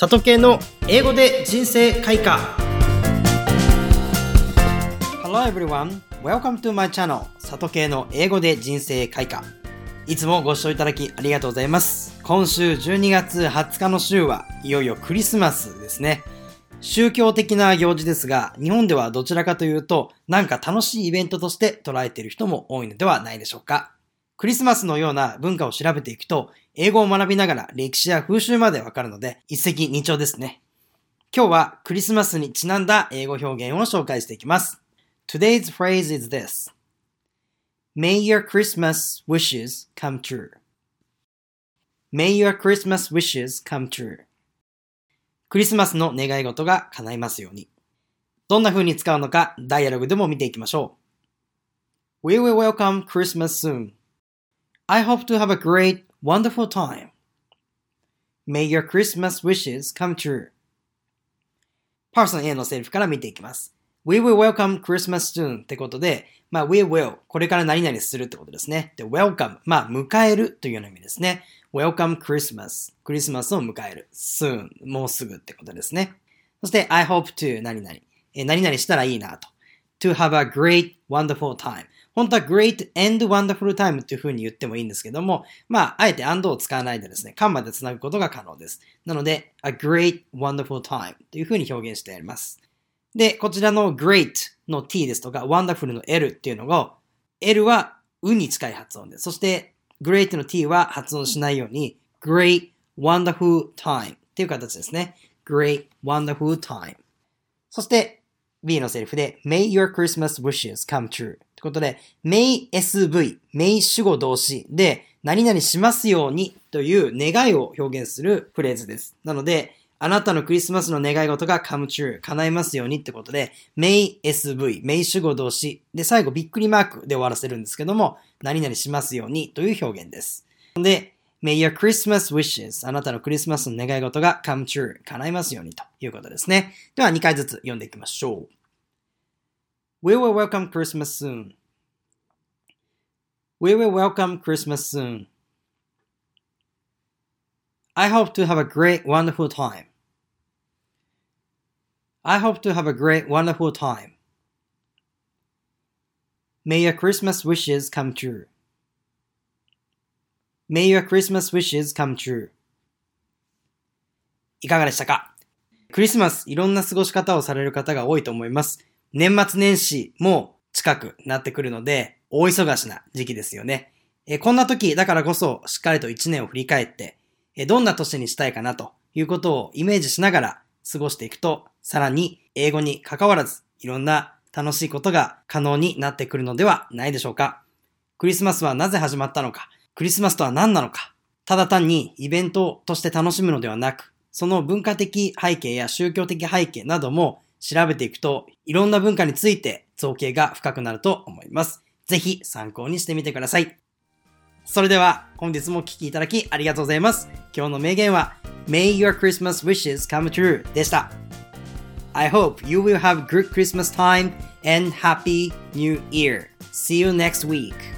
里系の英語で人生開花。Hello everyone, welcome to my channel 里系の英語で人生開花。いつもご視聴いただきありがとうございます。今週12月20日の週はいよいよクリスマスですね。宗教的な行事ですが、日本ではどちらかというと、なんか楽しいイベントとして捉えている人も多いのではないでしょうか。クリスマスのような文化を調べていくと、英語を学びながら歴史や風習までわかるので、一石二鳥ですね。今日はクリスマスにちなんだ英語表現を紹介していきます。Today's phrase is this. May your Christmas wishes come true. May your Christmas wishes come true. クリスマスの願い事が叶いますように。どんな風に使うのか、ダイアログでも見ていきましょう。We will welcome Christmas soon. I hope to have a great, wonderful time. May your Christmas wishes come true. パーソン A のセリフから見ていきます。We will welcome Christmas soon ってことで、まあ、we will これから何々するってことですね。で、welcome まあ、迎えるというような意味ですね。welcome Christmas クリスマスを迎える。soon もうすぐってことですね。そして、I hope to 何々。え何々したらいいなと。to have a great, wonderful time 本当は great and wonderful time っていう風に言ってもいいんですけども、まあ、あえて and を使わないでですね、間まで繋ぐことが可能です。なので、a great, wonderful time という風に表現してやります。で、こちらの great の t ですとか、wonderful の l っていうのが、l はうに近い発音です。そして、great の t は発音しないように、great, wonderful time っていう形ですね。great, wonderful time。そして、B のセリフで、May your Christmas wishes come true ってことで、May SV、May 主語動詞で、何々しますようにという願いを表現するフレーズです。なので、あなたのクリスマスの願い事が come true 叶いますようにってことで、May SV、May 主語動詞で、最後びっくりマークで終わらせるんですけども、何々しますようにという表現です。で、May your Christmas wishes あなたのクリスマスの願い事が come true 叶いますようにということですね。では2回ずつ読んでいきましょう。We will welcome Christmas soon. We will welcome Christmas soon. I hope to have a great, wonderful time. I hope to have a great, wonderful time. May your Christmas wishes come true. May your Christmas wishes come true. いかがでしたかクリスマスいろんな過ごし方をされる方が多いと思います。 年末年始も近くなってくるので、大忙しな時期ですよね。えこんな時だからこそしっかりと一年を振り返って、えどんな年にしたいかなということをイメージしながら過ごしていくと、さらに英語に関わらずいろんな楽しいことが可能になってくるのではないでしょうか。クリスマスはなぜ始まったのかクリスマスとは何なのかただ単にイベントとして楽しむのではなく、その文化的背景や宗教的背景なども調べていくと、いろんな文化について造形が深くなると思います。ぜひ参考にしてみてください。それでは本日もお聴きいただきありがとうございます。今日の名言は May your Christmas wishes come true でした。I hope you will have good Christmas time and happy new year. See you next week.